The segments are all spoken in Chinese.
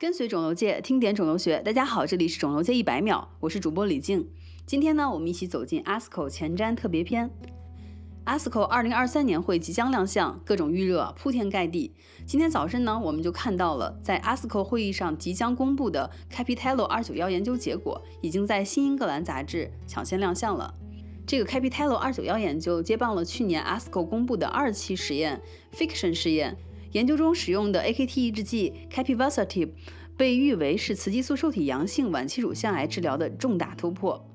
跟随肿瘤界，听点肿瘤学。大家好，这里是肿瘤界一百秒，我是主播李静。今天呢，我们一起走进 ASCO 前瞻特别篇。ASCO 二零二三年会即将亮相，各种预热铺天盖地。今天早晨呢，我们就看到了在 ASCO 会议上即将公布的 Capitello 二九幺研究结果，已经在《新英格兰》杂志抢先亮相了。这个 Capitello 二九幺研究接棒了去年 ASCO 公布的二期实验 Fiction 试验。研究中使用的 AKT 抑制剂 Capivasertib 被誉为是雌激素受体阳性晚期乳腺癌治疗的重大突破。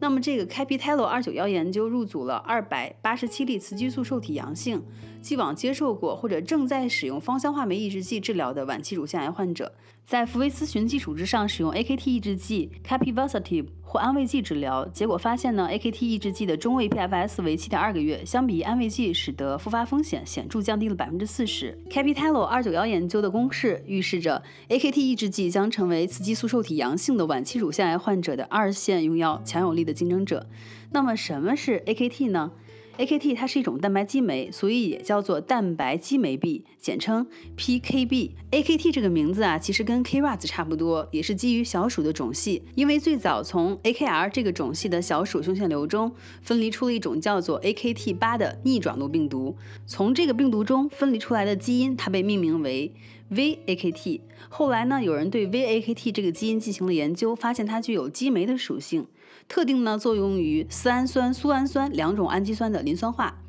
那么，这个 Capitello 二九幺研究入组了二百八十七例雌激素受体阳性、既往接受过或者正在使用芳香化酶抑制剂治疗的晚期乳腺癌患者，在福维咨询基础之上使用 AKT 抑制剂 Capivasertib 或安慰剂治疗。结果发现呢，AKT 抑制剂的中位 PFS 为七点二个月，相比安慰剂，使得复发风险显著降低了百分之四十。Capitello 二九幺研究的公式预示着 AKT 抑制剂将成为雌激素受体阳性的晚期乳腺癌患者的二线用药强有力的竞争者。那么，什么是 AKT 呢？AKT 它是一种蛋白激酶，所以也叫做蛋白激酶 B，简称 PKB。AKT 这个名字啊，其实跟 KRAS 差不多，也是基于小鼠的种系。因为最早从 AKR 这个种系的小鼠胸腺瘤中分离出了一种叫做 AKT8 的逆转录病毒，从这个病毒中分离出来的基因，它被命名为 VAKT。后来呢，有人对 VAKT 这个基因进行了研究，发现它具有激酶的属性。特定呢，作用于丝氨酸、苏氨酸两种氨基酸的磷酸化。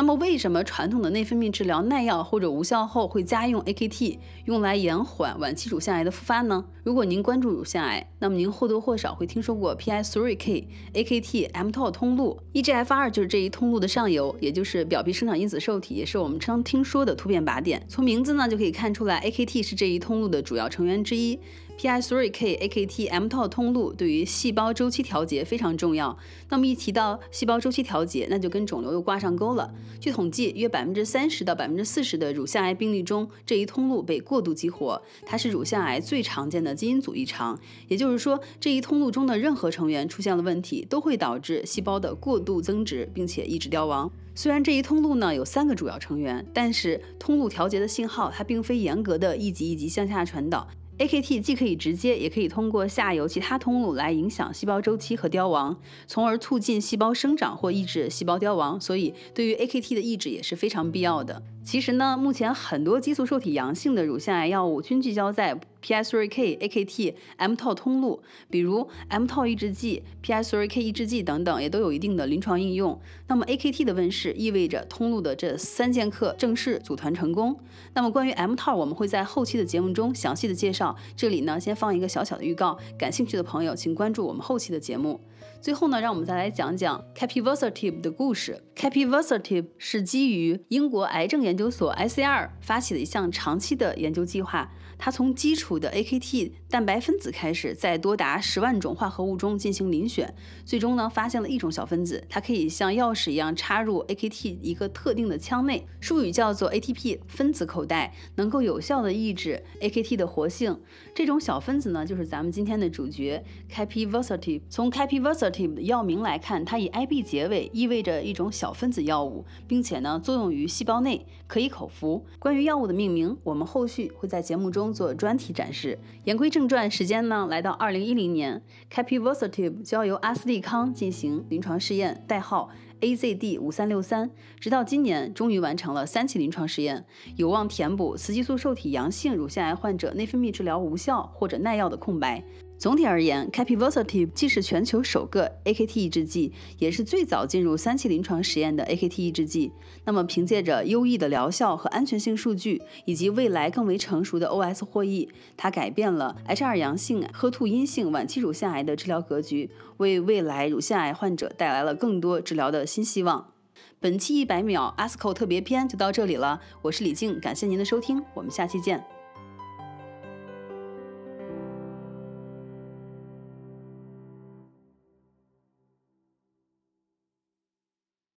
那么，为什么传统的内分泌治疗耐药或者无效后会加用 AKT，用来延缓晚期乳腺癌的复发呢？如果您关注乳腺癌，那么您或多或少会听说过 PI3K、AKT、mTOR 通路，EGFR 就是这一通路的上游，也就是表皮生长因子受体，也是我们常听说的突变靶点。从名字呢就可以看出来，AKT 是这一通路的主要成员之一。PI3K、AKT、mTOR 通路对于细胞周期调节非常重要。那么一提到细胞周期调节，那就跟肿瘤又挂上钩了。据统计，约百分之三十到百分之四十的乳腺癌病例中，这一通路被过度激活，它是乳腺癌最常见的基因组异常。也就是说，这一通路中的任何成员出现了问题，都会导致细胞的过度增殖，并且抑制凋亡。虽然这一通路呢有三个主要成员，但是通路调节的信号它并非严格的一级一级向下传导。AKT 既可以直接，也可以通过下游其他通路来影响细胞周期和凋亡，从而促进细胞生长或抑制细胞凋亡。所以，对于 AKT 的抑制也是非常必要的。其实呢，目前很多激素受体阳性的乳腺癌药物均聚焦在 PI3K、AKT、M 调通路，比如 M 调抑制剂、PI3K 抑制剂等等，也都有一定的临床应用。那么 AKT 的问世意味着通路的这三剑客正式组团成功。那么关于 M 调我们会在后期的节目中详细的介绍。这里呢，先放一个小小的预告，感兴趣的朋友请关注我们后期的节目。最后呢，让我们再来讲讲 Capivasertib 的故事。Capivasertib 是基于英国癌症研究所 ICR 发起的一项长期的研究计划。它从基础的 AKT 蛋白分子开始，在多达十万种化合物中进行遴选，最终呢发现了一种小分子，它可以像钥匙一样插入 AKT 一个特定的腔内，术语叫做 ATP 分子口袋，能够有效的抑制 AKT 的活性。这种小分子呢，就是咱们今天的主角 Capivasertib。从 Capiva Versatim 的药名来看，它以 IB 结尾，意味着一种小分子药物，并且呢作用于细胞内，可以口服。关于药物的命名，我们后续会在节目中。做专题展示。言归正传，时间呢来到二零一零年，Capivarseative 交由阿斯利康进行临床试验，代号 AZD 五三六三，直到今年终于完成了三期临床试验，有望填补雌激素受体阳性乳腺癌患者内分泌治疗无效或者耐药的空白。总体而言，Capivasertib 既是全球首个 AKT 抑制剂，也是最早进入三期临床实验的 AKT 抑制剂。那么，凭借着优异的疗效和安全性数据，以及未来更为成熟的 OS 获益，它改变了 HR 阳性、喝吐阴性晚期乳腺癌的治疗格局，为未来乳腺癌患者带来了更多治疗的新希望。本期一百秒 ASCO 特别篇就到这里了，我是李静，感谢您的收听，我们下期见。